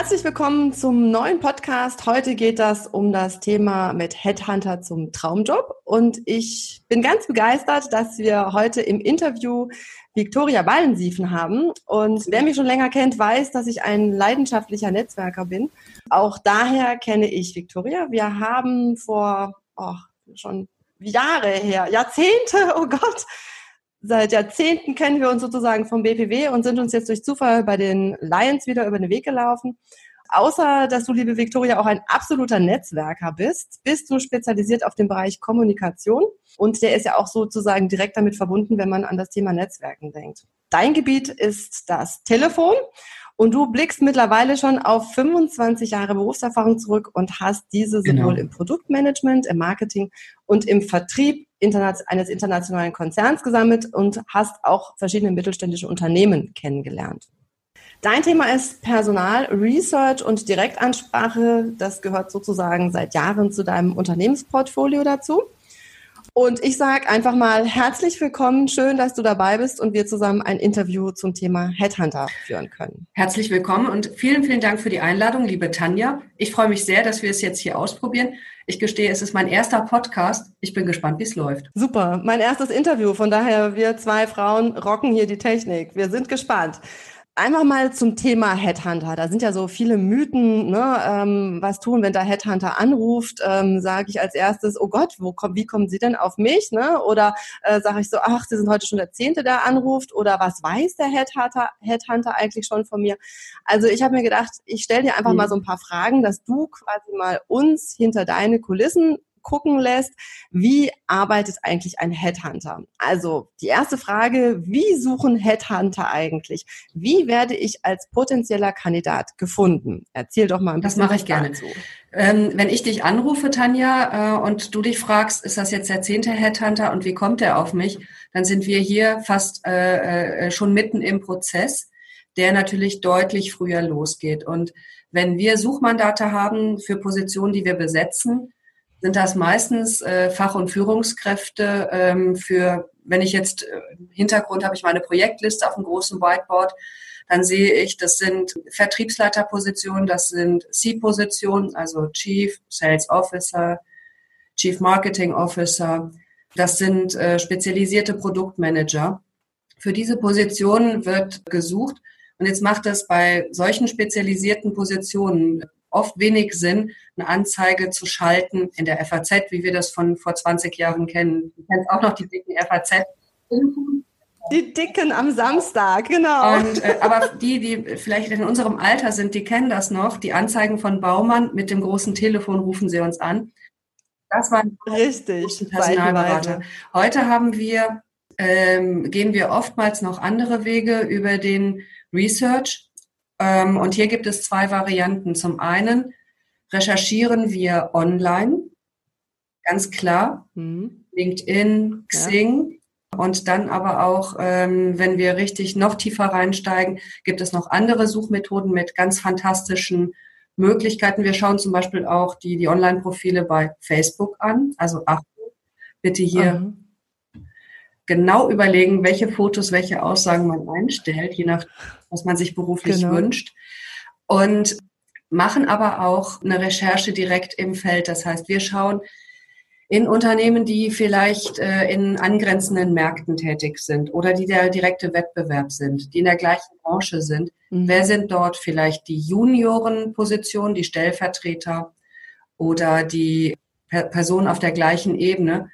Herzlich willkommen zum neuen Podcast. Heute geht das um das Thema mit Headhunter zum Traumjob. Und ich bin ganz begeistert, dass wir heute im Interview Viktoria Wallensiefen haben. Und wer mich schon länger kennt, weiß, dass ich ein leidenschaftlicher Netzwerker bin. Auch daher kenne ich Viktoria. Wir haben vor oh, schon Jahre her, Jahrzehnte, oh Gott, seit Jahrzehnten kennen wir uns sozusagen vom BPW und sind uns jetzt durch Zufall bei den Lions wieder über den Weg gelaufen. Außer, dass du, liebe Viktoria, auch ein absoluter Netzwerker bist, bist du spezialisiert auf den Bereich Kommunikation. Und der ist ja auch sozusagen direkt damit verbunden, wenn man an das Thema Netzwerken denkt. Dein Gebiet ist das Telefon. Und du blickst mittlerweile schon auf 25 Jahre Berufserfahrung zurück und hast diese sowohl genau. im Produktmanagement, im Marketing und im Vertrieb eines internationalen Konzerns gesammelt und hast auch verschiedene mittelständische Unternehmen kennengelernt. Dein Thema ist Personal, Research und Direktansprache. Das gehört sozusagen seit Jahren zu deinem Unternehmensportfolio dazu. Und ich sage einfach mal herzlich willkommen, schön, dass du dabei bist und wir zusammen ein Interview zum Thema Headhunter führen können. Herzlich willkommen und vielen, vielen Dank für die Einladung, liebe Tanja. Ich freue mich sehr, dass wir es jetzt hier ausprobieren. Ich gestehe, es ist mein erster Podcast. Ich bin gespannt, wie es läuft. Super, mein erstes Interview. Von daher, wir zwei Frauen rocken hier die Technik. Wir sind gespannt. Einfach mal zum Thema Headhunter. Da sind ja so viele Mythen. Ne? Ähm, was tun, wenn der Headhunter anruft? Ähm, sage ich als erstes, oh Gott, wo kommt, wie kommen Sie denn auf mich? Ne? Oder äh, sage ich so, ach, Sie sind heute schon der Zehnte, der anruft. Oder was weiß der Headhunter, Headhunter eigentlich schon von mir? Also ich habe mir gedacht, ich stelle dir einfach mhm. mal so ein paar Fragen, dass du quasi mal uns hinter deine Kulissen gucken lässt, wie arbeitet eigentlich ein Headhunter? Also die erste Frage, wie suchen Headhunter eigentlich? Wie werde ich als potenzieller Kandidat gefunden? Erzähl doch mal ein bisschen. Das mache ich gerne. Ähm, wenn ich dich anrufe, Tanja, äh, und du dich fragst, ist das jetzt der zehnte Headhunter und wie kommt er auf mich? Dann sind wir hier fast äh, äh, schon mitten im Prozess, der natürlich deutlich früher losgeht. Und wenn wir Suchmandate haben für Positionen, die wir besetzen, sind das meistens äh, Fach- und Führungskräfte ähm, für, wenn ich jetzt äh, Hintergrund habe, ich meine Projektliste auf dem großen Whiteboard, dann sehe ich, das sind Vertriebsleiterpositionen, das sind C-Positionen, also Chief Sales Officer, Chief Marketing Officer, das sind äh, spezialisierte Produktmanager. Für diese Positionen wird gesucht und jetzt macht es bei solchen spezialisierten Positionen oft wenig Sinn, eine Anzeige zu schalten in der FAZ, wie wir das von vor 20 Jahren kennen. Du kennst auch noch die dicken FAZ. Die Dicken am Samstag, genau. Und, äh, aber die, die vielleicht in unserem Alter sind, die kennen das noch. Die Anzeigen von Baumann mit dem großen Telefon rufen sie uns an. Das waren richtig Personalberater. Heute haben wir, ähm, gehen wir oftmals noch andere Wege über den Research. Ähm, und hier gibt es zwei Varianten. Zum einen recherchieren wir online, ganz klar, mhm. LinkedIn, Xing. Ja. Und dann aber auch, ähm, wenn wir richtig noch tiefer reinsteigen, gibt es noch andere Suchmethoden mit ganz fantastischen Möglichkeiten. Wir schauen zum Beispiel auch die, die Online-Profile bei Facebook an. Also Achtung, bitte hier mhm genau überlegen, welche Fotos, welche Aussagen man einstellt, je nach, was man sich beruflich genau. wünscht. Und machen aber auch eine Recherche direkt im Feld. Das heißt, wir schauen in Unternehmen, die vielleicht äh, in angrenzenden Märkten tätig sind oder die der direkte Wettbewerb sind, die in der gleichen Branche sind. Mhm. Wer sind dort vielleicht die Juniorenpositionen, die Stellvertreter oder die Personen auf der gleichen Ebene?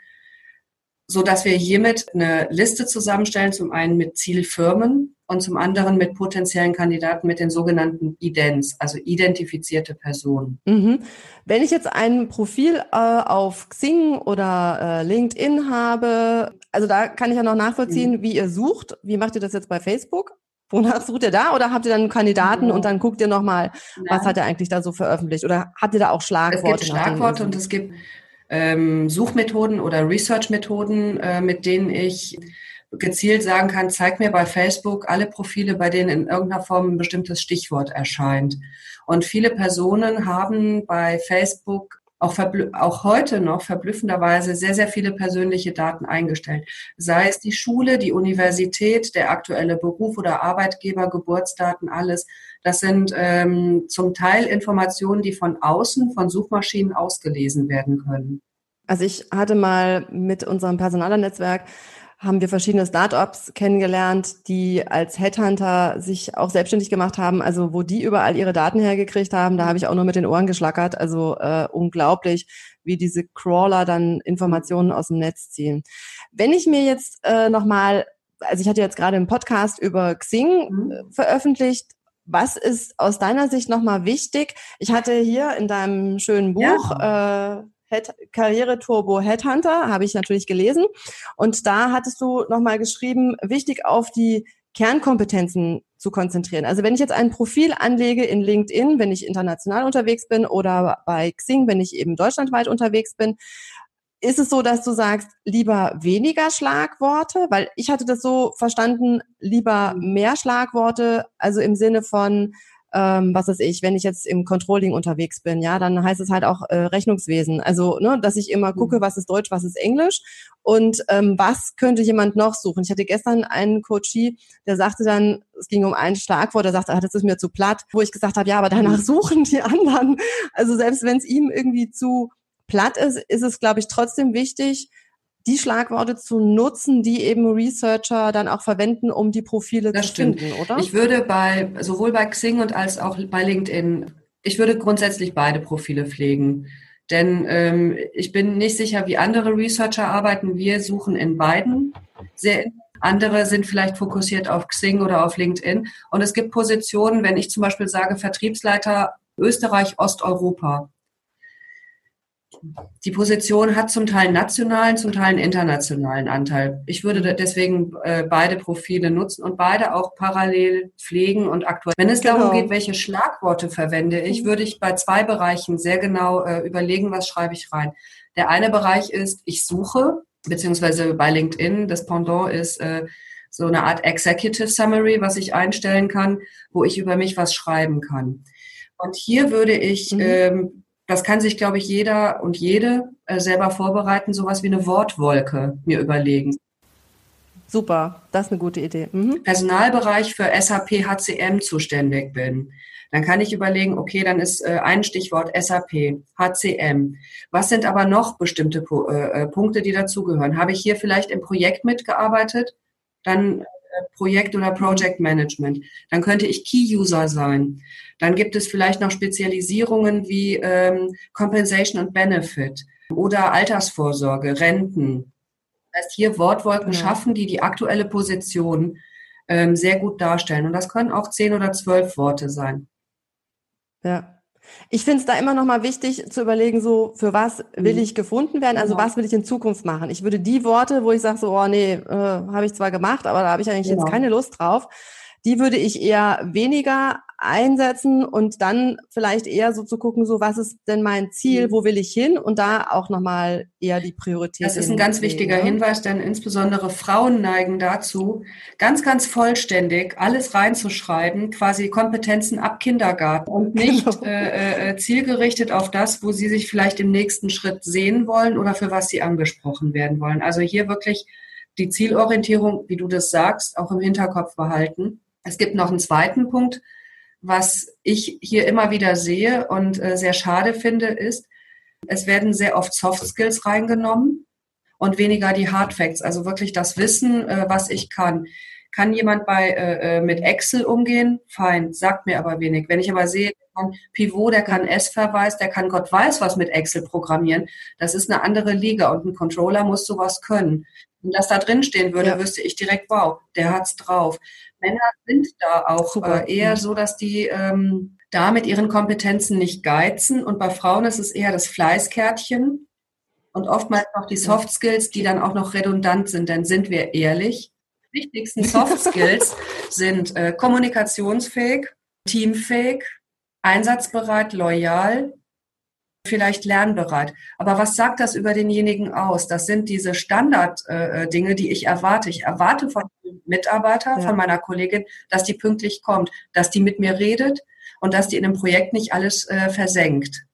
So dass wir hiermit eine Liste zusammenstellen, zum einen mit Zielfirmen und zum anderen mit potenziellen Kandidaten mit den sogenannten Idents, also identifizierte Personen. Mhm. Wenn ich jetzt ein Profil äh, auf Xing oder äh, LinkedIn habe, also da kann ich ja noch nachvollziehen, mhm. wie ihr sucht. Wie macht ihr das jetzt bei Facebook? Wonach sucht ihr da? Oder habt ihr dann Kandidaten ja. und dann guckt ihr nochmal, was hat er eigentlich da so veröffentlicht? Oder habt ihr da auch Schlagworte? Es gibt Schlagworte und es gibt ähm, Suchmethoden oder Research-Methoden, äh, mit denen ich gezielt sagen kann, zeig mir bei Facebook alle Profile, bei denen in irgendeiner Form ein bestimmtes Stichwort erscheint. Und viele Personen haben bei Facebook auch, auch heute noch verblüffenderweise sehr, sehr viele persönliche Daten eingestellt. Sei es die Schule, die Universität, der aktuelle Beruf oder Arbeitgeber, Geburtsdaten, alles. Das sind ähm, zum Teil Informationen, die von außen, von Suchmaschinen ausgelesen werden können. Also ich hatte mal mit unserem Personalernetzwerk haben wir verschiedene Startups kennengelernt, die als Headhunter sich auch selbstständig gemacht haben, also wo die überall ihre Daten hergekriegt haben. Da habe ich auch nur mit den Ohren geschlackert. Also äh, unglaublich, wie diese Crawler dann Informationen aus dem Netz ziehen. Wenn ich mir jetzt äh, nochmal, also ich hatte jetzt gerade einen Podcast über Xing mhm. äh, veröffentlicht, was ist aus deiner Sicht nochmal wichtig? Ich hatte hier in deinem schönen Buch ja. äh, Head, Karriere Turbo Headhunter, habe ich natürlich gelesen. Und da hattest du nochmal geschrieben, wichtig auf die Kernkompetenzen zu konzentrieren. Also wenn ich jetzt ein Profil anlege in LinkedIn, wenn ich international unterwegs bin oder bei Xing, wenn ich eben deutschlandweit unterwegs bin, ist es so, dass du sagst, lieber weniger Schlagworte? Weil ich hatte das so verstanden, lieber mehr Schlagworte, also im Sinne von, ähm, was weiß ich, wenn ich jetzt im Controlling unterwegs bin, ja, dann heißt es halt auch äh, Rechnungswesen. Also, ne, dass ich immer gucke, mhm. was ist Deutsch, was ist Englisch und ähm, was könnte jemand noch suchen. Ich hatte gestern einen Coachie, der sagte dann, es ging um ein Schlagwort, der sagte, ah, das ist mir zu platt, wo ich gesagt habe, ja, aber danach mhm. suchen die anderen. Also selbst wenn es ihm irgendwie zu platt ist, ist es, glaube ich, trotzdem wichtig, die Schlagworte zu nutzen, die eben Researcher dann auch verwenden, um die Profile das zu stimmt. finden, oder? Ich würde bei, sowohl bei Xing und als auch bei LinkedIn, ich würde grundsätzlich beide Profile pflegen. Denn ähm, ich bin nicht sicher, wie andere Researcher arbeiten. Wir suchen in beiden sehr andere sind vielleicht fokussiert auf Xing oder auf LinkedIn. Und es gibt Positionen, wenn ich zum Beispiel sage Vertriebsleiter Österreich, Osteuropa, die Position hat zum Teil nationalen, zum Teil einen internationalen Anteil. Ich würde deswegen äh, beide Profile nutzen und beide auch parallel pflegen und aktuell. Wenn es genau. darum geht, welche Schlagworte verwende ich, mhm. würde ich bei zwei Bereichen sehr genau äh, überlegen, was schreibe ich rein. Der eine Bereich ist, ich suche, beziehungsweise bei LinkedIn, das Pendant ist äh, so eine Art Executive Summary, was ich einstellen kann, wo ich über mich was schreiben kann. Und hier würde ich mhm. ähm, das kann sich, glaube ich, jeder und jede äh, selber vorbereiten, sowas wie eine Wortwolke mir überlegen. Super, das ist eine gute Idee. Mhm. Personalbereich für SAP HCM zuständig bin. Dann kann ich überlegen, okay, dann ist äh, ein Stichwort SAP, HCM. Was sind aber noch bestimmte äh, äh, Punkte, die dazugehören? Habe ich hier vielleicht im Projekt mitgearbeitet? Dann Projekt- oder Project Management. Dann könnte ich Key-User sein. Dann gibt es vielleicht noch Spezialisierungen wie ähm, Compensation und Benefit oder Altersvorsorge, Renten. Das heißt, hier Wortwolken ja. schaffen, die die aktuelle Position ähm, sehr gut darstellen. Und das können auch zehn oder zwölf Worte sein. Ja. Ich finde es da immer noch mal wichtig zu überlegen, so für was will mhm. ich gefunden werden, also genau. was will ich in Zukunft machen. Ich würde die Worte, wo ich sage so, oh nee, äh, habe ich zwar gemacht, aber da habe ich eigentlich genau. jetzt keine Lust drauf, die würde ich eher weniger einsetzen und dann vielleicht eher so zu gucken, so was ist denn mein Ziel, mhm. wo will ich hin und da auch nochmal eher die Priorität. Das ist ein ganz wichtiger ne? Hinweis, denn insbesondere Frauen neigen dazu, ganz, ganz vollständig alles reinzuschreiben, quasi Kompetenzen ab Kindergarten und nicht genau. äh, äh, zielgerichtet auf das, wo sie sich vielleicht im nächsten Schritt sehen wollen oder für was sie angesprochen werden wollen. Also hier wirklich die Zielorientierung, wie du das sagst, auch im Hinterkopf behalten. Es gibt noch einen zweiten Punkt, was ich hier immer wieder sehe und äh, sehr schade finde, ist, es werden sehr oft Soft Skills reingenommen und weniger die Hard Facts, also wirklich das Wissen, äh, was ich kann. Kann jemand bei äh, äh mit Excel umgehen? Fein, sagt mir aber wenig. Wenn ich aber sehe, der kann Pivot, der kann S-Verweis, der kann Gott weiß was mit Excel programmieren, das ist eine andere Liga und ein Controller muss sowas können. Wenn das da drin stehen würde, ja. wüsste ich direkt, wow, der hat's drauf. Männer sind da auch äh, eher so, dass die ähm, da mit ihren Kompetenzen nicht geizen. Und bei Frauen ist es eher das Fleißkärtchen und oftmals noch die Soft Skills, die dann auch noch redundant sind. Denn sind wir ehrlich, die wichtigsten Soft Skills sind äh, kommunikationsfähig, teamfähig, einsatzbereit, loyal, vielleicht lernbereit. Aber was sagt das über denjenigen aus? Das sind diese Standard-Dinge, äh, die ich erwarte. Ich erwarte von Mitarbeiter, ja. von meiner Kollegin, dass die pünktlich kommt, dass die mit mir redet und dass die in einem Projekt nicht alles äh, versenkt.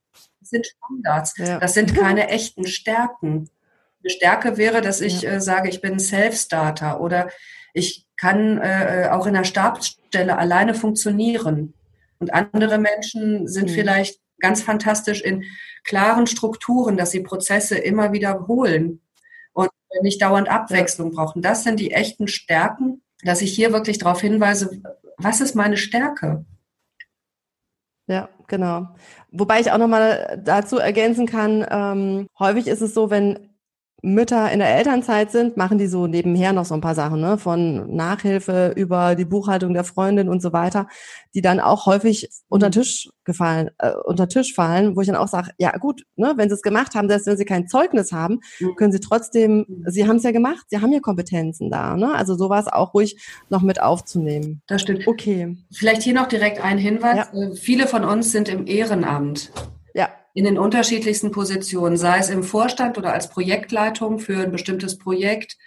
Das sind Standards. Ja. Das sind keine echten Stärken. Eine Stärke wäre, dass ich ja. äh, sage, ich bin Self-Starter oder ich kann äh, auch in der Stabsstelle alleine funktionieren. Und andere Menschen sind mhm. vielleicht ganz fantastisch in klaren Strukturen, dass sie Prozesse immer wiederholen und nicht dauernd Abwechslung brauchen. Das sind die echten Stärken, dass ich hier wirklich darauf hinweise, was ist meine Stärke? Ja, genau. Wobei ich auch nochmal dazu ergänzen kann, ähm, häufig ist es so, wenn Mütter in der Elternzeit sind, machen die so nebenher noch so ein paar Sachen, ne? von Nachhilfe über die Buchhaltung der Freundin und so weiter, die dann auch häufig unter mhm. Tisch gefallen, äh, unter Tisch fallen, wo ich dann auch sage, ja gut, ne, wenn sie es gemacht haben, selbst wenn sie kein Zeugnis haben, mhm. können sie trotzdem, sie haben es ja gemacht, sie haben ja Kompetenzen da, ne? Also sowas auch ruhig noch mit aufzunehmen. Das stimmt. Okay. Vielleicht hier noch direkt ein Hinweis. Ja. Äh, viele von uns sind im Ehrenamt. In den unterschiedlichsten Positionen, sei es im Vorstand oder als Projektleitung für ein bestimmtes Projekt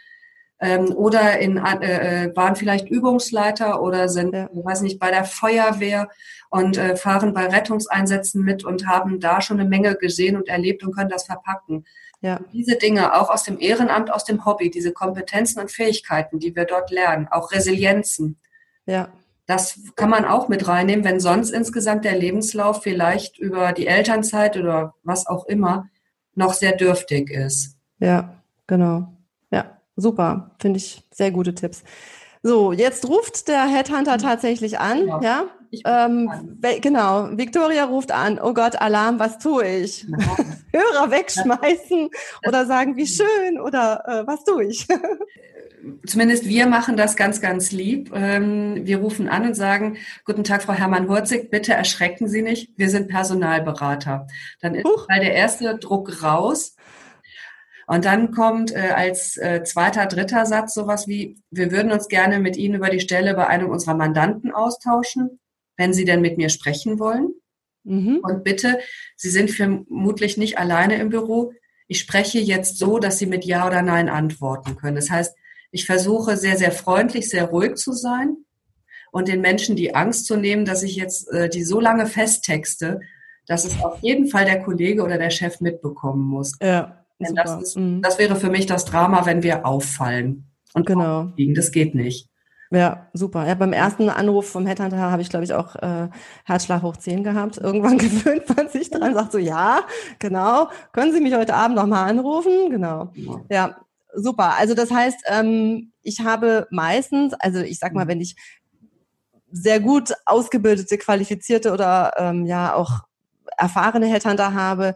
ähm, oder in, äh, äh, waren vielleicht Übungsleiter oder sind, ja. ich weiß nicht, bei der Feuerwehr und äh, fahren bei Rettungseinsätzen mit und haben da schon eine Menge gesehen und erlebt und können das verpacken. Ja. Diese Dinge, auch aus dem Ehrenamt, aus dem Hobby, diese Kompetenzen und Fähigkeiten, die wir dort lernen, auch Resilienzen. Ja. Das kann man auch mit reinnehmen, wenn sonst insgesamt der Lebenslauf vielleicht über die Elternzeit oder was auch immer noch sehr dürftig ist. Ja, genau. Ja, super. Finde ich sehr gute Tipps. So, jetzt ruft der Headhunter tatsächlich an, ja? ja? Ähm, genau, Victoria ruft an. Oh Gott, Alarm, was tue ich? Genau. Hörer wegschmeißen oder sagen, wie schön oder äh, was tue ich? zumindest wir machen das ganz, ganz lieb. Ähm, wir rufen an und sagen, guten Tag, Frau Hermann-Hurzig, bitte erschrecken Sie nicht, wir sind Personalberater. Dann ist mal der erste Druck raus. Und dann kommt äh, als äh, zweiter, dritter Satz sowas wie, wir würden uns gerne mit Ihnen über die Stelle bei einem unserer Mandanten austauschen, wenn Sie denn mit mir sprechen wollen. Mhm. Und bitte, Sie sind vermutlich nicht alleine im Büro. Ich spreche jetzt so, dass Sie mit Ja oder Nein antworten können. Das heißt, ich versuche sehr, sehr freundlich, sehr ruhig zu sein und den Menschen die Angst zu nehmen, dass ich jetzt äh, die so lange festtexte, dass es auf jeden Fall der Kollege oder der Chef mitbekommen muss. Ja. Denn das, ist, mhm. das wäre für mich das Drama, wenn wir auffallen und genau. Liegen. Das geht nicht. Ja, super. Ja, beim ersten Anruf vom Headhunter habe ich, glaube ich, auch äh, Herzschlag hoch 10 gehabt. Irgendwann gewöhnt man sich dran, sagt so, ja, genau, können Sie mich heute Abend nochmal anrufen? Genau. Ja, super. Also das heißt, ähm, ich habe meistens, also ich sag mal, mhm. wenn ich sehr gut ausgebildete, qualifizierte oder ähm, ja auch erfahrene Headhunter habe,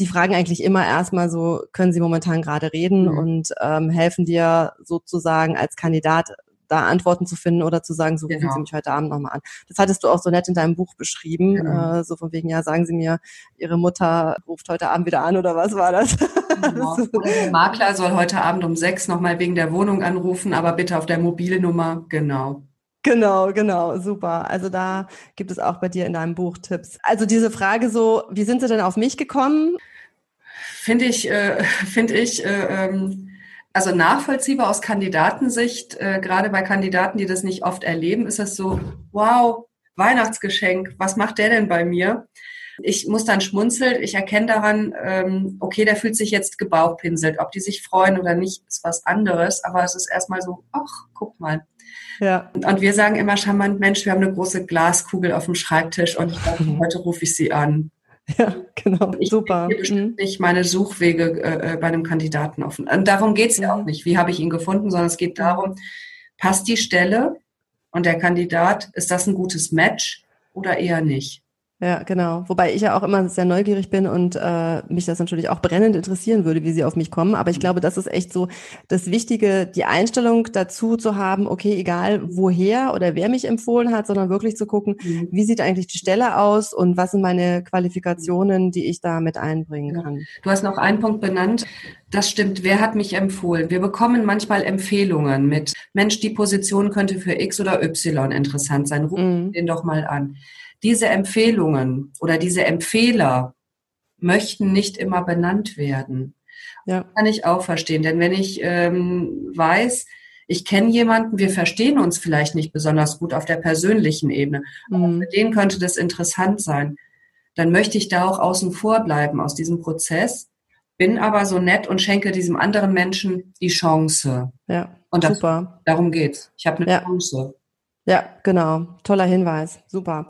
die fragen eigentlich immer erstmal so, können Sie momentan gerade reden mhm. und ähm, helfen dir sozusagen als Kandidat da Antworten zu finden oder zu sagen, so rufen genau. Sie mich heute Abend nochmal an. Das hattest du auch so nett in deinem Buch beschrieben, genau. äh, so von wegen, ja, sagen Sie mir, Ihre Mutter ruft heute Abend wieder an oder was war das? Genau. der Makler soll heute Abend um sechs nochmal wegen der Wohnung anrufen, aber bitte auf der Mobilnummer, genau. Genau, genau, super. Also da gibt es auch bei dir in deinem Buch Tipps. Also diese Frage so, wie sind Sie denn auf mich gekommen? Finde ich, äh, finde ich, äh, ähm, also nachvollziehbar aus Kandidatensicht, äh, gerade bei Kandidaten, die das nicht oft erleben, ist es so, wow, Weihnachtsgeschenk, was macht der denn bei mir? Ich muss dann schmunzeln, ich erkenne daran, ähm, okay, der fühlt sich jetzt gebauchpinselt. Ob die sich freuen oder nicht, ist was anderes, aber es ist erstmal so, ach, guck mal. Ja. Und wir sagen immer charmant, Mensch, wir haben eine große Glaskugel auf dem Schreibtisch und ich glaube, heute rufe ich sie an. Ja, genau. Ich Super. Ich bestimmt mhm. nicht meine Suchwege äh, äh, bei einem Kandidaten offen. Und darum geht es ja auch mhm. nicht. Wie habe ich ihn gefunden, sondern es geht darum, passt die Stelle und der Kandidat, ist das ein gutes Match oder eher nicht? Ja, genau. Wobei ich ja auch immer sehr neugierig bin und äh, mich das natürlich auch brennend interessieren würde, wie sie auf mich kommen. Aber ich glaube, das ist echt so das Wichtige, die Einstellung dazu zu haben, okay, egal woher oder wer mich empfohlen hat, sondern wirklich zu gucken, mhm. wie sieht eigentlich die Stelle aus und was sind meine Qualifikationen, die ich da mit einbringen kann. Du hast noch einen Punkt benannt. Das stimmt. Wer hat mich empfohlen? Wir bekommen manchmal Empfehlungen mit, Mensch, die Position könnte für X oder Y interessant sein. Ruf mhm. den doch mal an diese Empfehlungen oder diese Empfehler möchten nicht immer benannt werden. Ja. Kann ich auch verstehen, denn wenn ich ähm, weiß, ich kenne jemanden, wir verstehen uns vielleicht nicht besonders gut auf der persönlichen Ebene, aber mhm. für den könnte das interessant sein, dann möchte ich da auch außen vor bleiben aus diesem Prozess, bin aber so nett und schenke diesem anderen Menschen die Chance. Ja, und das, super. Darum geht's. Ich habe eine ja. Chance. Ja, genau. Toller Hinweis. Super.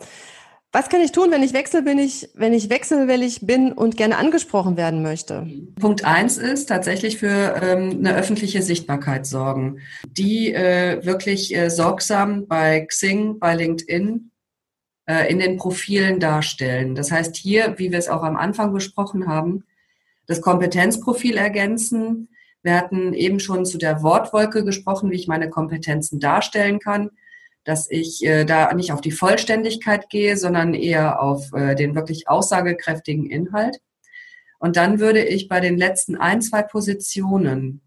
Was kann ich tun, wenn ich wechsel bin ich, wenn ich wechselwillig bin und gerne angesprochen werden möchte? Punkt eins ist tatsächlich für ähm, eine öffentliche Sichtbarkeit sorgen, die äh, wirklich äh, sorgsam bei Xing, bei LinkedIn äh, in den Profilen darstellen. Das heißt hier, wie wir es auch am Anfang besprochen haben, das Kompetenzprofil ergänzen. Wir hatten eben schon zu der Wortwolke gesprochen, wie ich meine Kompetenzen darstellen kann dass ich äh, da nicht auf die Vollständigkeit gehe, sondern eher auf äh, den wirklich aussagekräftigen Inhalt. Und dann würde ich bei den letzten ein, zwei Positionen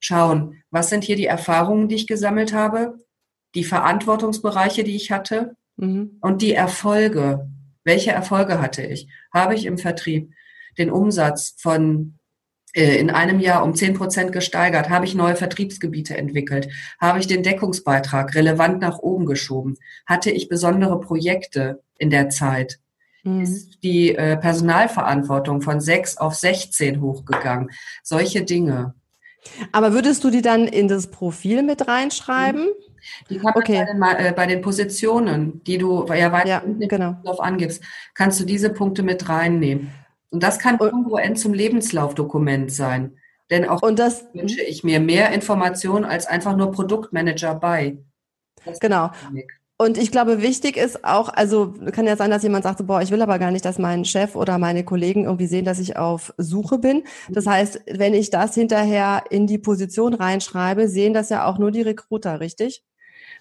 schauen, was sind hier die Erfahrungen, die ich gesammelt habe, die Verantwortungsbereiche, die ich hatte mhm. und die Erfolge. Welche Erfolge hatte ich? Habe ich im Vertrieb den Umsatz von in einem Jahr um zehn Prozent gesteigert? Habe ich neue Vertriebsgebiete entwickelt? Habe ich den Deckungsbeitrag relevant nach oben geschoben? Hatte ich besondere Projekte in der Zeit? Mhm. Ist die äh, Personalverantwortung von sechs auf 16 hochgegangen? Solche Dinge. Aber würdest du die dann in das Profil mit reinschreiben? Die kann okay. bei, den, äh, bei den Positionen, die du ja weiter ja, genau. angibst, kannst du diese Punkte mit reinnehmen. Und das kann kongruent zum Lebenslaufdokument sein. Denn auch und das wünsche ich mir mehr Informationen als einfach nur Produktmanager bei. genau. Und ich glaube, wichtig ist auch, also kann ja sein, dass jemand sagt, so, boah, ich will aber gar nicht, dass mein Chef oder meine Kollegen irgendwie sehen, dass ich auf Suche bin. Das heißt, wenn ich das hinterher in die Position reinschreibe, sehen das ja auch nur die Recruiter, richtig?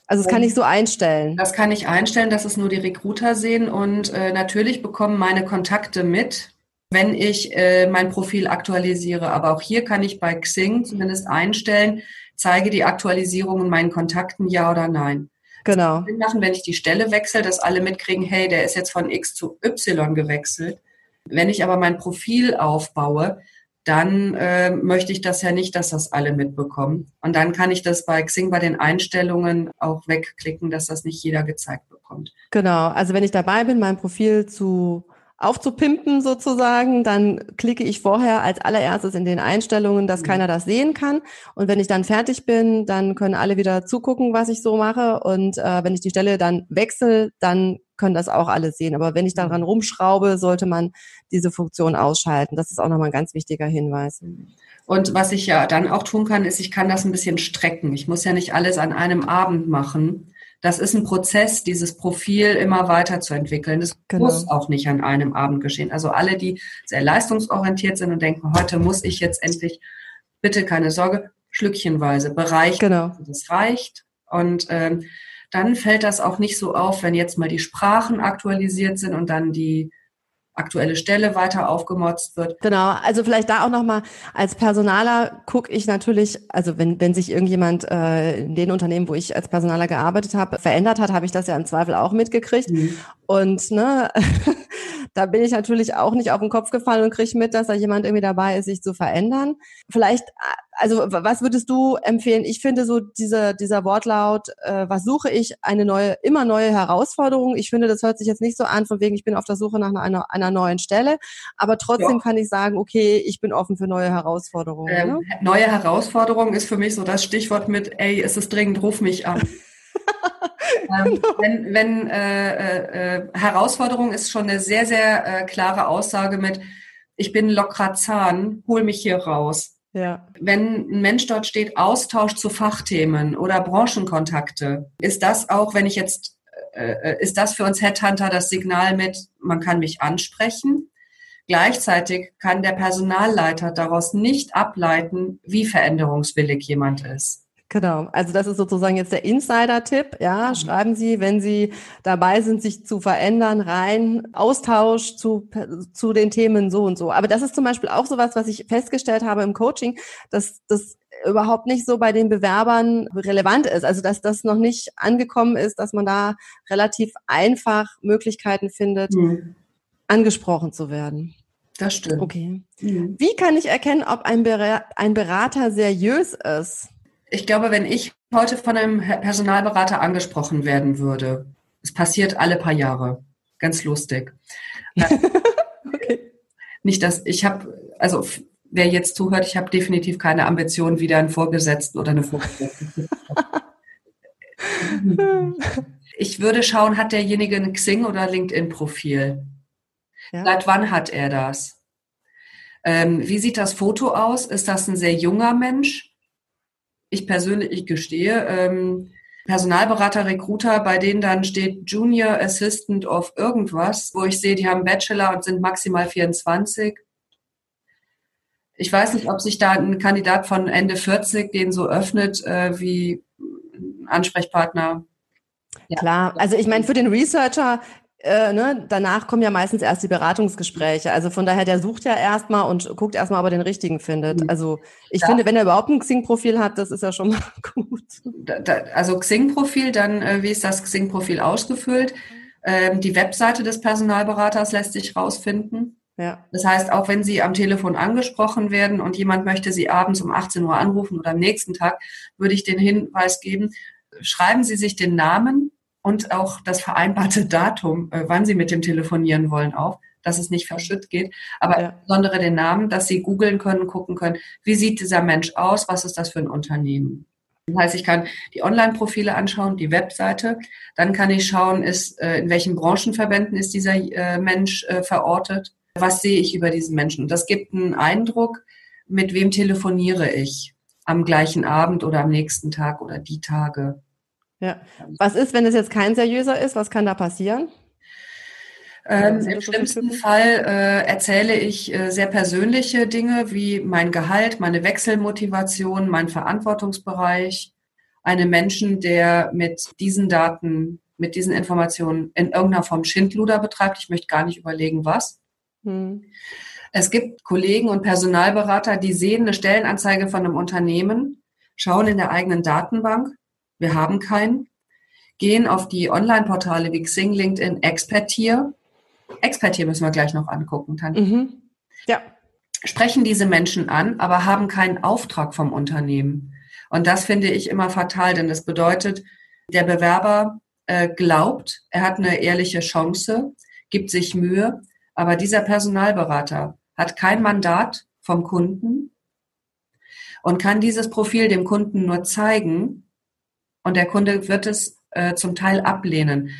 Also das kann ich so einstellen. Das kann ich einstellen, dass es nur die Recruiter sehen und äh, natürlich bekommen meine Kontakte mit, wenn ich äh, mein Profil aktualisiere. Aber auch hier kann ich bei Xing zumindest einstellen, zeige die Aktualisierung meinen Kontakten ja oder nein. Genau. Das machen, wenn ich die Stelle wechsle, dass alle mitkriegen, hey, der ist jetzt von X zu Y gewechselt. Wenn ich aber mein Profil aufbaue, dann äh, möchte ich das ja nicht, dass das alle mitbekommen. Und dann kann ich das bei Xing bei den Einstellungen auch wegklicken, dass das nicht jeder gezeigt bekommt. Genau, also wenn ich dabei bin, mein Profil zu aufzupimpen sozusagen, dann klicke ich vorher als allererstes in den Einstellungen, dass mhm. keiner das sehen kann. Und wenn ich dann fertig bin, dann können alle wieder zugucken, was ich so mache. Und äh, wenn ich die Stelle dann wechsle, dann können das auch alle sehen. Aber wenn ich daran mhm. rumschraube, sollte man diese Funktion ausschalten. Das ist auch nochmal ein ganz wichtiger Hinweis. Und was ich ja dann auch tun kann, ist, ich kann das ein bisschen strecken. Ich muss ja nicht alles an einem Abend machen, das ist ein Prozess, dieses Profil immer weiterzuentwickeln. Das genau. muss auch nicht an einem Abend geschehen. Also alle, die sehr leistungsorientiert sind und denken, heute muss ich jetzt endlich, bitte keine Sorge, schlückchenweise bereichen. Genau. Das reicht. Und ähm, dann fällt das auch nicht so auf, wenn jetzt mal die Sprachen aktualisiert sind und dann die aktuelle Stelle weiter aufgemotzt wird. Genau, also vielleicht da auch nochmal, als Personaler gucke ich natürlich, also wenn, wenn sich irgendjemand äh, in den Unternehmen, wo ich als Personaler gearbeitet habe, verändert hat, habe ich das ja im Zweifel auch mitgekriegt. Mhm. Und ne, da bin ich natürlich auch nicht auf den Kopf gefallen und kriege mit, dass da jemand irgendwie dabei ist, sich zu verändern. Vielleicht, also was würdest du empfehlen? Ich finde so diese, dieser Wortlaut, äh, was suche ich? Eine neue, immer neue Herausforderung. Ich finde, das hört sich jetzt nicht so an, von wegen, ich bin auf der Suche nach einer, einer neuen Stelle. Aber trotzdem ja. kann ich sagen, okay, ich bin offen für neue Herausforderungen. Ähm, ne? Neue Herausforderung ist für mich so das Stichwort mit, ey, ist es dringend, ruf mich an. ähm, genau. Wenn, wenn äh, äh, Herausforderung ist schon eine sehr, sehr äh, klare Aussage mit, ich bin lockerer Zahn, hol mich hier raus. Ja. Wenn ein Mensch dort steht, Austausch zu Fachthemen oder Branchenkontakte, ist das auch, wenn ich jetzt, äh, äh, ist das für uns Headhunter das Signal mit, man kann mich ansprechen? Gleichzeitig kann der Personalleiter daraus nicht ableiten, wie veränderungswillig jemand ist. Genau, also das ist sozusagen jetzt der Insider-Tipp. Ja, mhm. schreiben Sie, wenn Sie dabei sind, sich zu verändern, rein Austausch zu, zu den Themen so und so. Aber das ist zum Beispiel auch sowas, was ich festgestellt habe im Coaching, dass das überhaupt nicht so bei den Bewerbern relevant ist. Also dass das noch nicht angekommen ist, dass man da relativ einfach Möglichkeiten findet, mhm. angesprochen zu werden. Das stimmt. Okay. Mhm. Wie kann ich erkennen, ob ein, Ber ein Berater seriös ist? Ich glaube, wenn ich heute von einem Personalberater angesprochen werden würde, es passiert alle paar Jahre. Ganz lustig. okay. Nicht, dass ich habe, also wer jetzt zuhört, ich habe definitiv keine Ambition, wieder einen Vorgesetzten oder eine Vorgesetzte. ich würde schauen, hat derjenige ein Xing oder LinkedIn-Profil? Ja. Seit wann hat er das? Ähm, wie sieht das Foto aus? Ist das ein sehr junger Mensch? Ich persönlich, ich gestehe, ähm, Personalberater, Recruiter, bei denen dann steht Junior Assistant of irgendwas, wo ich sehe, die haben Bachelor und sind maximal 24. Ich weiß nicht, ob sich da ein Kandidat von Ende 40 den so öffnet äh, wie Ansprechpartner. Ja. Klar, also ich meine, für den Researcher äh, ne, danach kommen ja meistens erst die Beratungsgespräche. Also von daher, der sucht ja erstmal und guckt erstmal, ob er den richtigen findet. Mhm. Also ich ja. finde, wenn er überhaupt ein Xing-Profil hat, das ist ja schon mal gut. Da, da, also Xing-Profil, dann äh, wie ist das Xing-Profil ausgefüllt? Ähm, die Webseite des Personalberaters lässt sich rausfinden. Ja. Das heißt, auch wenn Sie am Telefon angesprochen werden und jemand möchte Sie abends um 18 Uhr anrufen oder am nächsten Tag, würde ich den Hinweis geben, schreiben Sie sich den Namen und auch das vereinbarte Datum, äh, wann Sie mit dem telefonieren wollen, auf, dass es nicht verschütt geht, aber ja. insbesondere den Namen, dass Sie googeln können, gucken können, wie sieht dieser Mensch aus, was ist das für ein Unternehmen. Das heißt, ich kann die Online-Profile anschauen, die Webseite. Dann kann ich schauen, ist, äh, in welchen Branchenverbänden ist dieser äh, Mensch verortet. Was sehe ich über diesen Menschen? Und das gibt einen Eindruck, mit wem telefoniere ich am gleichen Abend oder am nächsten Tag oder die Tage. Ja. Was ist, wenn es jetzt kein seriöser ist? Was kann da passieren? Ähm, Im schlimmsten Fall äh, erzähle ich äh, sehr persönliche Dinge wie mein Gehalt, meine Wechselmotivation, mein Verantwortungsbereich. Einen Menschen, der mit diesen Daten, mit diesen Informationen in irgendeiner Form Schindluder betreibt. Ich möchte gar nicht überlegen, was. Hm. Es gibt Kollegen und Personalberater, die sehen eine Stellenanzeige von einem Unternehmen, schauen in der eigenen Datenbank wir haben keinen. Gehen auf die Online-Portale wie Xing, LinkedIn, Expertier. Expertier müssen wir gleich noch angucken, Tanja. Mhm. Ja. Sprechen diese Menschen an, aber haben keinen Auftrag vom Unternehmen. Und das finde ich immer fatal, denn das bedeutet, der Bewerber äh, glaubt, er hat eine ehrliche Chance, gibt sich Mühe, aber dieser Personalberater hat kein Mandat vom Kunden und kann dieses Profil dem Kunden nur zeigen, und der Kunde wird es äh, zum Teil ablehnen,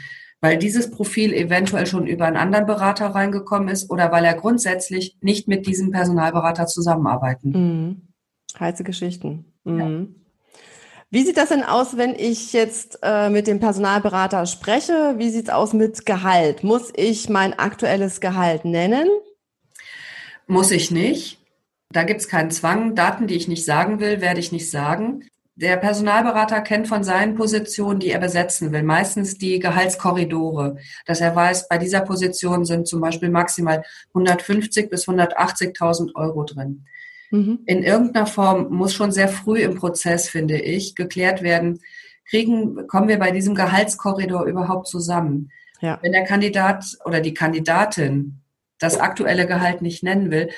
weil dieses Profil eventuell schon über einen anderen Berater reingekommen ist oder weil er grundsätzlich nicht mit diesem Personalberater zusammenarbeiten. Mhm. Heiße Geschichten. Mhm. Ja. Wie sieht das denn aus, wenn ich jetzt äh, mit dem Personalberater spreche? Wie sieht es aus mit Gehalt? Muss ich mein aktuelles Gehalt nennen? Muss ich nicht. Da gibt es keinen Zwang. Daten, die ich nicht sagen will, werde ich nicht sagen. Der Personalberater kennt von seinen Positionen, die er besetzen will, meistens die Gehaltskorridore, dass er weiß, bei dieser Position sind zum Beispiel maximal 150 bis 180.000 Euro drin. Mhm. In irgendeiner Form muss schon sehr früh im Prozess, finde ich, geklärt werden, kriegen, kommen wir bei diesem Gehaltskorridor überhaupt zusammen? Ja. Wenn der Kandidat oder die Kandidatin das aktuelle Gehalt nicht nennen will,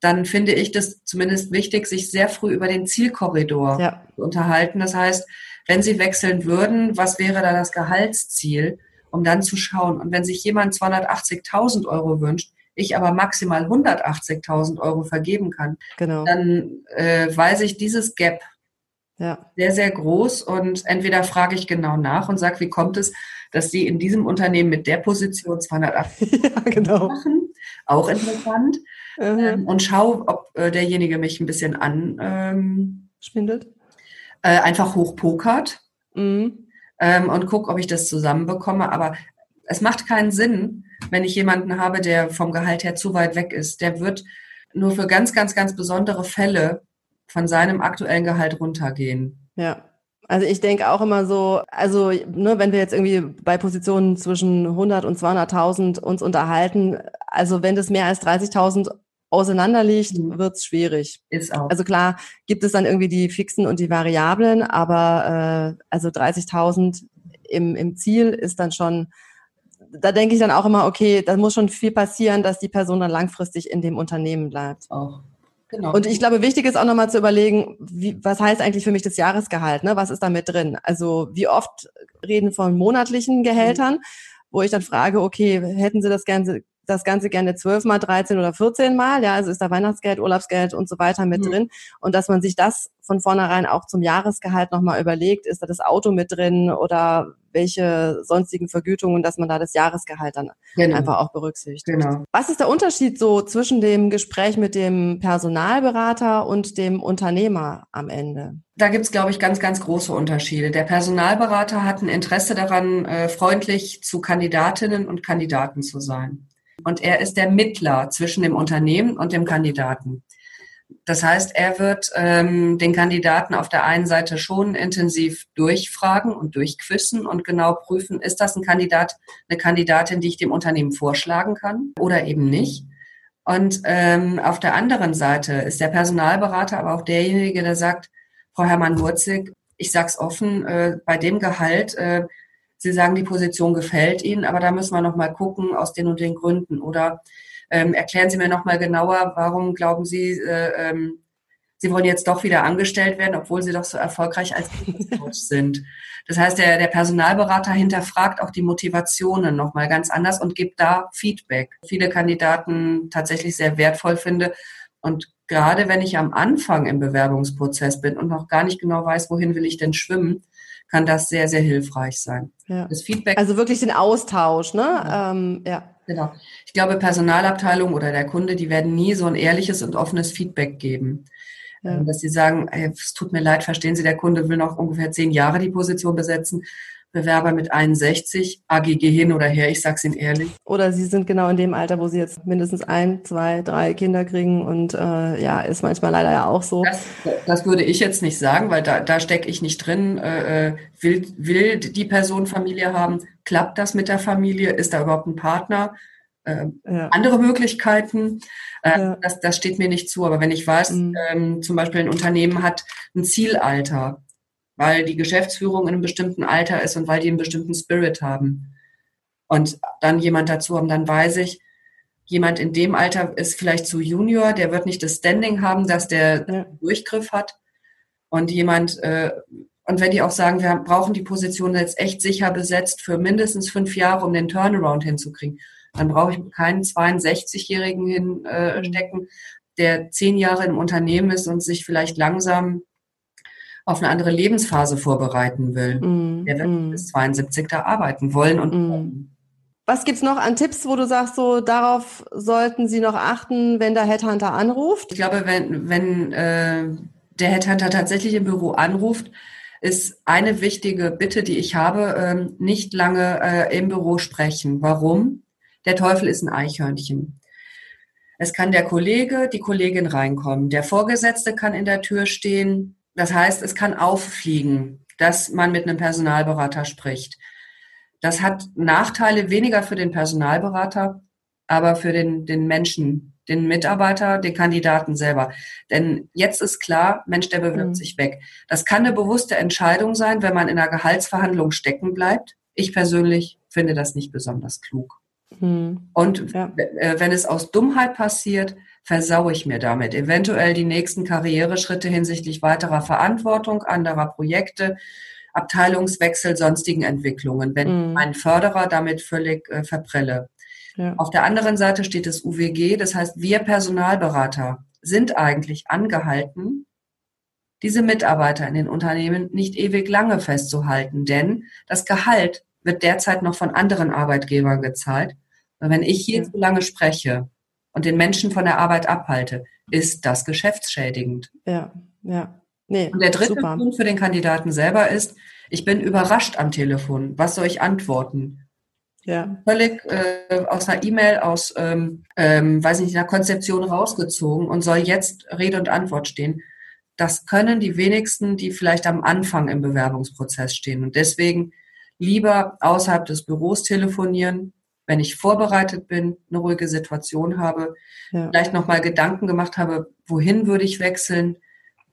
dann finde ich das zumindest wichtig, sich sehr früh über den Zielkorridor ja. zu unterhalten. Das heißt, wenn Sie wechseln würden, was wäre da das Gehaltsziel, um dann zu schauen. Und wenn sich jemand 280.000 Euro wünscht, ich aber maximal 180.000 Euro vergeben kann, genau. dann äh, weiß ich dieses Gap ja. sehr, sehr groß. Und entweder frage ich genau nach und sage, wie kommt es, dass Sie in diesem Unternehmen mit der Position 280 ja, genau. machen? Auch interessant ähm, und schaue, ob äh, derjenige mich ein bisschen an ähm, schwindelt. Äh, einfach hochpokert mhm. ähm, und gucke, ob ich das zusammenbekomme. Aber es macht keinen Sinn, wenn ich jemanden habe, der vom Gehalt her zu weit weg ist. Der wird nur für ganz, ganz, ganz besondere Fälle von seinem aktuellen Gehalt runtergehen. Ja. Also ich denke auch immer so, also ne, wenn wir jetzt irgendwie bei Positionen zwischen 100 und 200.000 uns unterhalten, also wenn das mehr als 30.000 auseinanderliegt, mhm. wird es schwierig. Ist auch. Also klar gibt es dann irgendwie die Fixen und die Variablen, aber äh, also 30.000 im, im Ziel ist dann schon, da denke ich dann auch immer, okay, da muss schon viel passieren, dass die Person dann langfristig in dem Unternehmen bleibt. Auch. Genau. Und ich glaube, wichtig ist auch nochmal zu überlegen, wie, was heißt eigentlich für mich das Jahresgehalt? Ne? Was ist da mit drin? Also wie oft reden von monatlichen Gehältern, mhm. wo ich dann frage, okay, hätten Sie das Ganze, das Ganze gerne zwölfmal, dreizehn oder vierzehn Mal? Ja, also ist da Weihnachtsgeld, Urlaubsgeld und so weiter mit mhm. drin. Und dass man sich das von vornherein auch zum Jahresgehalt nochmal überlegt, ist da das Auto mit drin oder welche sonstigen Vergütungen, dass man da das Jahresgehalt dann genau. einfach auch berücksichtigt. Genau. Was ist der Unterschied so zwischen dem Gespräch mit dem Personalberater und dem Unternehmer am Ende? Da gibt es, glaube ich, ganz, ganz große Unterschiede. Der Personalberater hat ein Interesse daran, äh, freundlich zu Kandidatinnen und Kandidaten zu sein. Und er ist der Mittler zwischen dem Unternehmen und dem Kandidaten. Das heißt, er wird ähm, den Kandidaten auf der einen Seite schon intensiv durchfragen und durchquissen und genau prüfen, ist das ein Kandidat, eine Kandidatin, die ich dem Unternehmen vorschlagen kann oder eben nicht. Und ähm, auf der anderen Seite ist der Personalberater aber auch derjenige, der sagt, Frau Hermann-Wurzig, ich sag's offen, äh, bei dem Gehalt, äh, Sie sagen, die Position gefällt Ihnen, aber da müssen wir noch mal gucken aus den und den Gründen. Oder ähm, erklären Sie mir noch mal genauer, warum glauben Sie, äh, ähm, Sie wollen jetzt doch wieder angestellt werden, obwohl Sie doch so erfolgreich als Coach sind. Das heißt, der, der Personalberater hinterfragt auch die Motivationen noch mal ganz anders und gibt da Feedback. Viele Kandidaten tatsächlich sehr wertvoll finde. Und gerade wenn ich am Anfang im Bewerbungsprozess bin und noch gar nicht genau weiß, wohin will ich denn schwimmen, kann das sehr, sehr hilfreich sein. Ja. Das Feedback. Also wirklich den Austausch, ne? Ja. Ähm, ja. Genau. Ich glaube, Personalabteilung oder der Kunde, die werden nie so ein ehrliches und offenes Feedback geben. Ja. Ähm, dass sie sagen, es tut mir leid, verstehen Sie, der Kunde will noch ungefähr zehn Jahre die Position besetzen. Bewerber mit 61, AGG hin oder her, ich sag's Ihnen ehrlich. Oder Sie sind genau in dem Alter, wo Sie jetzt mindestens ein, zwei, drei Kinder kriegen und äh, ja, ist manchmal leider ja auch so. Das, das würde ich jetzt nicht sagen, weil da, da stecke ich nicht drin. Äh, äh, will, will die Person Familie haben? Klappt das mit der Familie? Ist da überhaupt ein Partner? Äh, ja. Andere Möglichkeiten, äh, ja. das, das steht mir nicht zu. Aber wenn ich weiß, mhm. ähm, zum Beispiel ein Unternehmen hat ein Zielalter, weil die Geschäftsführung in einem bestimmten Alter ist und weil die einen bestimmten Spirit haben. Und dann jemand dazu haben, dann weiß ich, jemand in dem Alter ist vielleicht zu Junior, der wird nicht das Standing haben, dass der ja. Durchgriff hat. Und jemand, äh, und wenn die auch sagen, wir brauchen die Position jetzt echt sicher besetzt für mindestens fünf Jahre, um den Turnaround hinzukriegen, dann brauche ich keinen 62-Jährigen hinstecken, äh, der zehn Jahre im Unternehmen ist und sich vielleicht langsam auf eine andere Lebensphase vorbereiten will. Mm, der wird mm. bis 72 da arbeiten wollen und mm. Was gibt's noch an Tipps, wo du sagst, so darauf sollten Sie noch achten, wenn der Headhunter anruft? Ich glaube, wenn, wenn äh, der Headhunter tatsächlich im Büro anruft, ist eine wichtige Bitte, die ich habe, äh, nicht lange äh, im Büro sprechen. Warum? Der Teufel ist ein Eichhörnchen. Es kann der Kollege, die Kollegin reinkommen. Der Vorgesetzte kann in der Tür stehen. Das heißt, es kann auffliegen, dass man mit einem Personalberater spricht. Das hat Nachteile weniger für den Personalberater, aber für den, den Menschen, den Mitarbeiter, den Kandidaten selber. Denn jetzt ist klar, Mensch, der bewirbt mhm. sich weg. Das kann eine bewusste Entscheidung sein, wenn man in einer Gehaltsverhandlung stecken bleibt. Ich persönlich finde das nicht besonders klug. Mhm. Und ja. Äh, wenn es aus Dummheit passiert, versaue ich mir damit eventuell die nächsten Karriereschritte hinsichtlich weiterer Verantwortung, anderer Projekte, Abteilungswechsel, sonstigen Entwicklungen, wenn mhm. ich meinen Förderer damit völlig äh, verprelle. Ja. Auf der anderen Seite steht das UWG, das heißt, wir Personalberater sind eigentlich angehalten, diese Mitarbeiter in den Unternehmen nicht ewig lange festzuhalten, denn das Gehalt wird derzeit noch von anderen Arbeitgebern gezahlt. Und wenn ich hier ja. zu lange spreche, und den Menschen von der Arbeit abhalte, ist das geschäftsschädigend. Ja, ja. Nee, und der dritte super. Punkt für den Kandidaten selber ist, ich bin überrascht am Telefon. Was soll ich antworten? Ja. Völlig äh, aus einer E-Mail, aus, ähm, ähm, weiß nicht, einer Konzeption rausgezogen und soll jetzt Rede und Antwort stehen. Das können die wenigsten, die vielleicht am Anfang im Bewerbungsprozess stehen. Und deswegen lieber außerhalb des Büros telefonieren, wenn ich vorbereitet bin, eine ruhige Situation habe, ja. vielleicht nochmal Gedanken gemacht habe, wohin würde ich wechseln,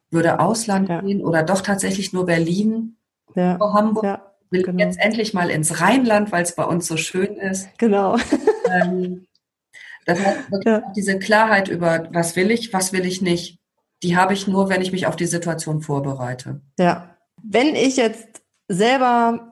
würde Ausland ja. gehen oder doch tatsächlich nur Berlin ja. oder Hamburg. Ja. Will genau. jetzt endlich mal ins Rheinland, weil es bei uns so schön ist. Genau. Ähm, das heißt, ja. diese Klarheit über, was will ich, was will ich nicht, die habe ich nur, wenn ich mich auf die Situation vorbereite. Ja. Wenn ich jetzt selber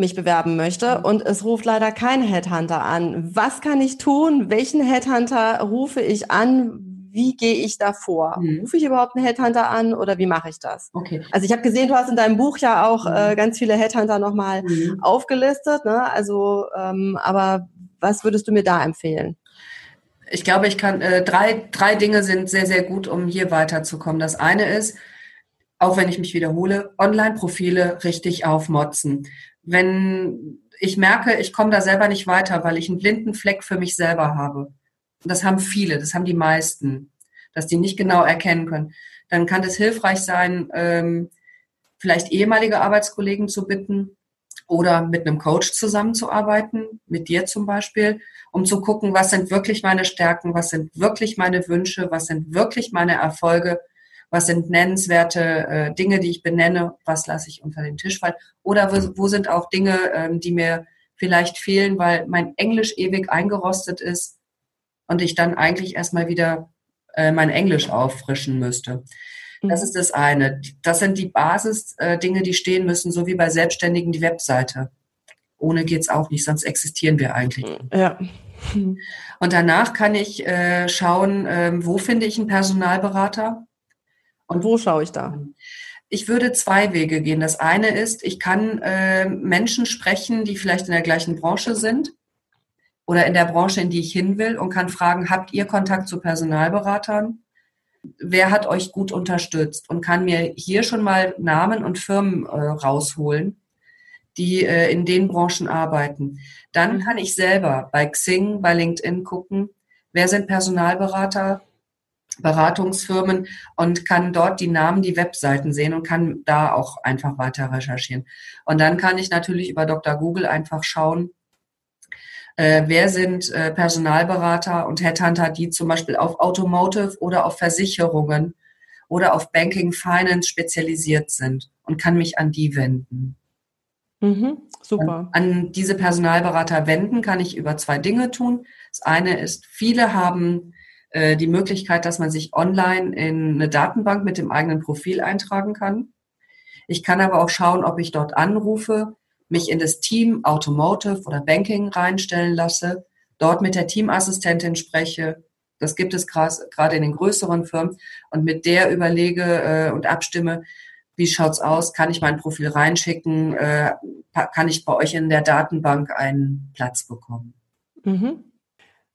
mich bewerben möchte mhm. und es ruft leider kein Headhunter an, was kann ich tun? Welchen Headhunter rufe ich an? Wie gehe ich da vor? Mhm. Rufe ich überhaupt einen Headhunter an oder wie mache ich das? Okay. Also ich habe gesehen, du hast in deinem Buch ja auch mhm. äh, ganz viele Headhunter nochmal mhm. aufgelistet. Ne? Also, ähm, aber was würdest du mir da empfehlen? Ich glaube, ich kann äh, drei, drei Dinge sind sehr, sehr gut, um hier weiterzukommen. Das eine ist, auch wenn ich mich wiederhole, Online-Profile richtig aufmotzen. Wenn ich merke, ich komme da selber nicht weiter, weil ich einen blinden Fleck für mich selber habe. Das haben viele, das haben die meisten, dass die nicht genau erkennen können. Dann kann es hilfreich sein, ähm, vielleicht ehemalige Arbeitskollegen zu bitten, oder mit einem Coach zusammenzuarbeiten, mit dir zum Beispiel, um zu gucken, was sind wirklich meine Stärken, was sind wirklich meine Wünsche, was sind wirklich meine Erfolge, was sind nennenswerte äh, Dinge, die ich benenne, was lasse ich unter den Tisch fallen oder wo, wo sind auch Dinge, ähm, die mir vielleicht fehlen, weil mein Englisch ewig eingerostet ist und ich dann eigentlich erstmal wieder äh, mein Englisch auffrischen müsste. Das mhm. ist das eine. Das sind die Basisdinge, die stehen müssen, so wie bei Selbstständigen die Webseite. Ohne geht's auch nicht, sonst existieren wir eigentlich. Ja. Und danach kann ich äh, schauen, äh, wo finde ich einen Personalberater? Und wo schaue ich da? Ich würde zwei Wege gehen. Das eine ist, ich kann äh, Menschen sprechen, die vielleicht in der gleichen Branche sind oder in der Branche, in die ich hin will und kann fragen, habt ihr Kontakt zu Personalberatern? wer hat euch gut unterstützt und kann mir hier schon mal Namen und Firmen äh, rausholen, die äh, in den Branchen arbeiten. Dann kann ich selber bei Xing, bei LinkedIn gucken, wer sind Personalberater, Beratungsfirmen und kann dort die Namen, die Webseiten sehen und kann da auch einfach weiter recherchieren. Und dann kann ich natürlich über Dr. Google einfach schauen, äh, wer sind äh, Personalberater und Headhunter, die zum Beispiel auf Automotive oder auf Versicherungen oder auf Banking, Finance spezialisiert sind und kann mich an die wenden. Mhm, super. An, an diese Personalberater wenden kann ich über zwei Dinge tun. Das eine ist, viele haben äh, die Möglichkeit, dass man sich online in eine Datenbank mit dem eigenen Profil eintragen kann. Ich kann aber auch schauen, ob ich dort anrufe, mich in das Team Automotive oder Banking reinstellen lasse, dort mit der Teamassistentin spreche. Das gibt es gerade in den größeren Firmen und mit der überlege äh, und abstimme, wie schaut's aus? Kann ich mein Profil reinschicken? Äh, kann ich bei euch in der Datenbank einen Platz bekommen? Mhm.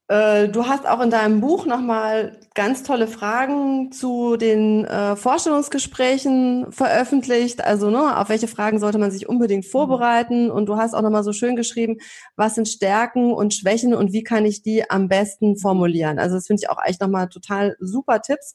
Äh, du hast auch in deinem Buch nochmal ganz tolle Fragen zu den äh, Vorstellungsgesprächen veröffentlicht. Also ne, auf welche Fragen sollte man sich unbedingt vorbereiten? Und du hast auch nochmal so schön geschrieben, was sind Stärken und Schwächen und wie kann ich die am besten formulieren? Also das finde ich auch echt nochmal total super Tipps,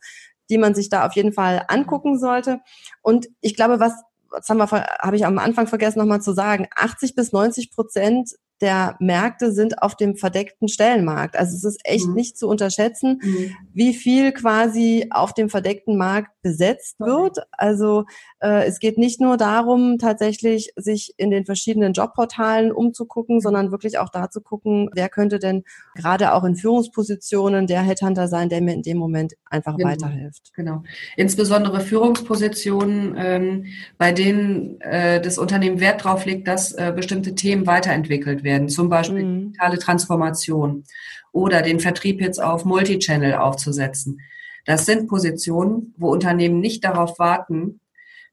die man sich da auf jeden Fall angucken sollte. Und ich glaube, was das haben wir, habe ich am Anfang vergessen nochmal zu sagen, 80 bis 90 Prozent der Märkte sind auf dem verdeckten Stellenmarkt. Also es ist echt mhm. nicht zu unterschätzen, mhm. wie viel quasi auf dem verdeckten Markt besetzt okay. wird. Also äh, es geht nicht nur darum, tatsächlich sich in den verschiedenen Jobportalen umzugucken, mhm. sondern wirklich auch da zu gucken, wer könnte denn gerade auch in Führungspositionen der Headhunter sein, der mir in dem Moment einfach genau. weiterhilft. Genau. Insbesondere Führungspositionen, ähm, bei denen äh, das Unternehmen Wert drauf legt, dass äh, bestimmte Themen weiterentwickelt werden werden, zum Beispiel mhm. digitale Transformation oder den Vertrieb jetzt auf Multichannel aufzusetzen. Das sind Positionen, wo Unternehmen nicht darauf warten,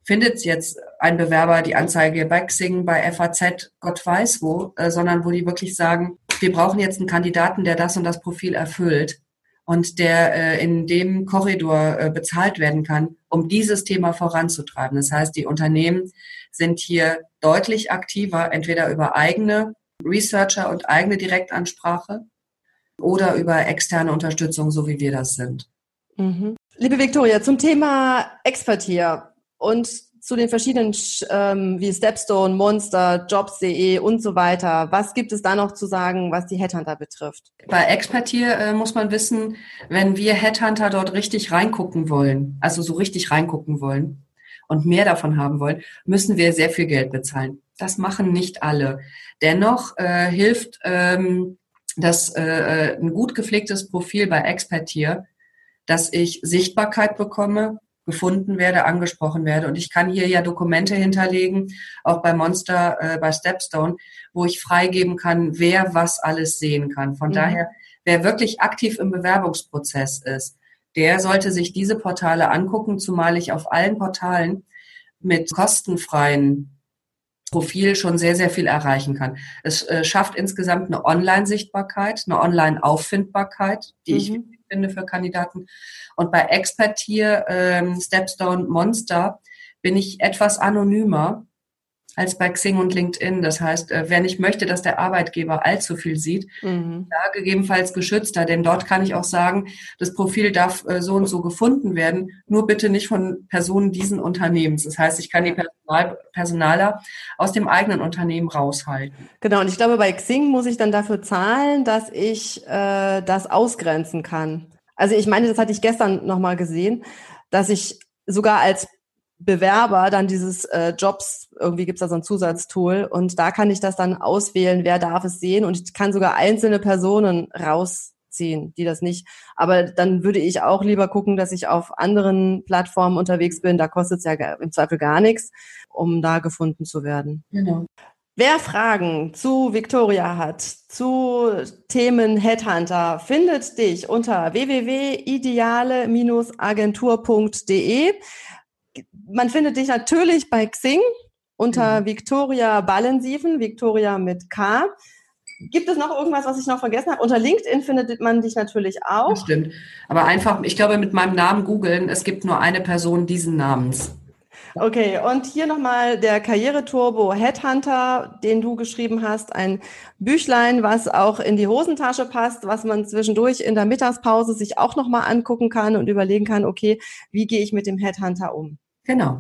findet jetzt ein Bewerber die Anzeige bei Xing, bei FAZ, Gott weiß wo, äh, sondern wo die wirklich sagen, wir brauchen jetzt einen Kandidaten, der das und das Profil erfüllt und der äh, in dem Korridor äh, bezahlt werden kann, um dieses Thema voranzutreiben. Das heißt, die Unternehmen sind hier deutlich aktiver, entweder über eigene Researcher und eigene Direktansprache oder über externe Unterstützung, so wie wir das sind. Mhm. Liebe Viktoria, zum Thema Expertier und zu den verschiedenen ähm, wie Stepstone, Monster, Jobs.de und so weiter. Was gibt es da noch zu sagen, was die Headhunter betrifft? Bei Expertier äh, muss man wissen, wenn wir Headhunter dort richtig reingucken wollen, also so richtig reingucken wollen, und mehr davon haben wollen, müssen wir sehr viel Geld bezahlen. Das machen nicht alle. Dennoch äh, hilft ähm, das äh, äh ein gut gepflegtes Profil bei Expertier, dass ich Sichtbarkeit bekomme, gefunden werde, angesprochen werde. Und ich kann hier ja Dokumente hinterlegen, auch bei Monster, äh, bei Stepstone, wo ich freigeben kann, wer was alles sehen kann. Von mhm. daher, wer wirklich aktiv im Bewerbungsprozess ist, der sollte sich diese Portale angucken, zumal ich auf allen Portalen mit kostenfreien Profil schon sehr, sehr viel erreichen kann. Es äh, schafft insgesamt eine Online-Sichtbarkeit, eine Online-Auffindbarkeit, die mhm. ich finde für Kandidaten. Und bei Expertier, ähm, Stepstone, Monster bin ich etwas anonymer als bei Xing und LinkedIn. Das heißt, äh, wer nicht möchte, dass der Arbeitgeber allzu viel sieht, mhm. da gegebenenfalls geschützter, denn dort kann ich auch sagen, das Profil darf äh, so und so gefunden werden, nur bitte nicht von Personen diesen Unternehmens. Das heißt, ich kann die Personal, Personaler aus dem eigenen Unternehmen raushalten. Genau, und ich glaube, bei Xing muss ich dann dafür zahlen, dass ich äh, das ausgrenzen kann. Also ich meine, das hatte ich gestern nochmal gesehen, dass ich sogar als Bewerber dann dieses äh, Jobs, irgendwie gibt's da so ein Zusatztool und da kann ich das dann auswählen, wer darf es sehen und ich kann sogar einzelne Personen rausziehen, die das nicht. Aber dann würde ich auch lieber gucken, dass ich auf anderen Plattformen unterwegs bin, da kostet es ja im Zweifel gar nichts, um da gefunden zu werden. Genau. Wer Fragen zu Victoria hat, zu Themen Headhunter, findet dich unter www.ideale-agentur.de man findet dich natürlich bei Xing unter mhm. Victoria Ballensiefen, Victoria mit K. Gibt es noch irgendwas, was ich noch vergessen habe? Unter LinkedIn findet man dich natürlich auch. Das stimmt. Aber einfach, ich glaube, mit meinem Namen googeln, es gibt nur eine Person diesen Namens. Okay, und hier nochmal der Karriereturbo Headhunter, den du geschrieben hast. Ein Büchlein, was auch in die Hosentasche passt, was man zwischendurch in der Mittagspause sich auch nochmal angucken kann und überlegen kann, okay, wie gehe ich mit dem Headhunter um? Genau.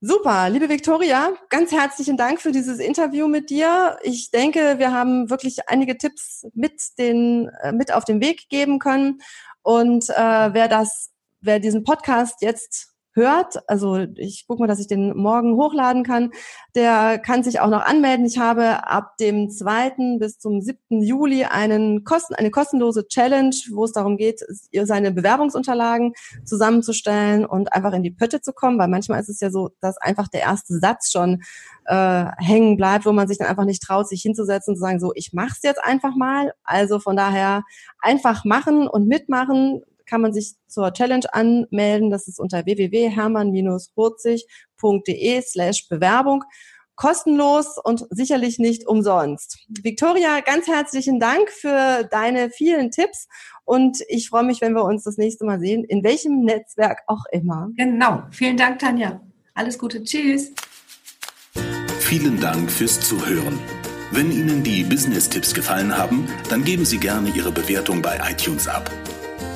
Super, liebe Viktoria, ganz herzlichen Dank für dieses Interview mit dir. Ich denke, wir haben wirklich einige Tipps mit den äh, mit auf den Weg geben können. Und äh, wer das, wer diesen Podcast jetzt hört, also ich gucke mal, dass ich den morgen hochladen kann, der kann sich auch noch anmelden. Ich habe ab dem 2. bis zum 7. Juli einen Kosten, eine kostenlose Challenge, wo es darum geht, seine Bewerbungsunterlagen zusammenzustellen und einfach in die Pötte zu kommen, weil manchmal ist es ja so, dass einfach der erste Satz schon äh, hängen bleibt, wo man sich dann einfach nicht traut, sich hinzusetzen und zu sagen, so, ich mach's jetzt einfach mal. Also von daher einfach machen und mitmachen kann man sich zur Challenge anmelden. Das ist unter www.hermann-40.de slash Bewerbung. Kostenlos und sicherlich nicht umsonst. Victoria, ganz herzlichen Dank für deine vielen Tipps und ich freue mich, wenn wir uns das nächste Mal sehen, in welchem Netzwerk auch immer. Genau. Vielen Dank, Tanja. Alles Gute. Tschüss. Vielen Dank fürs Zuhören. Wenn Ihnen die Business-Tipps gefallen haben, dann geben Sie gerne Ihre Bewertung bei iTunes ab.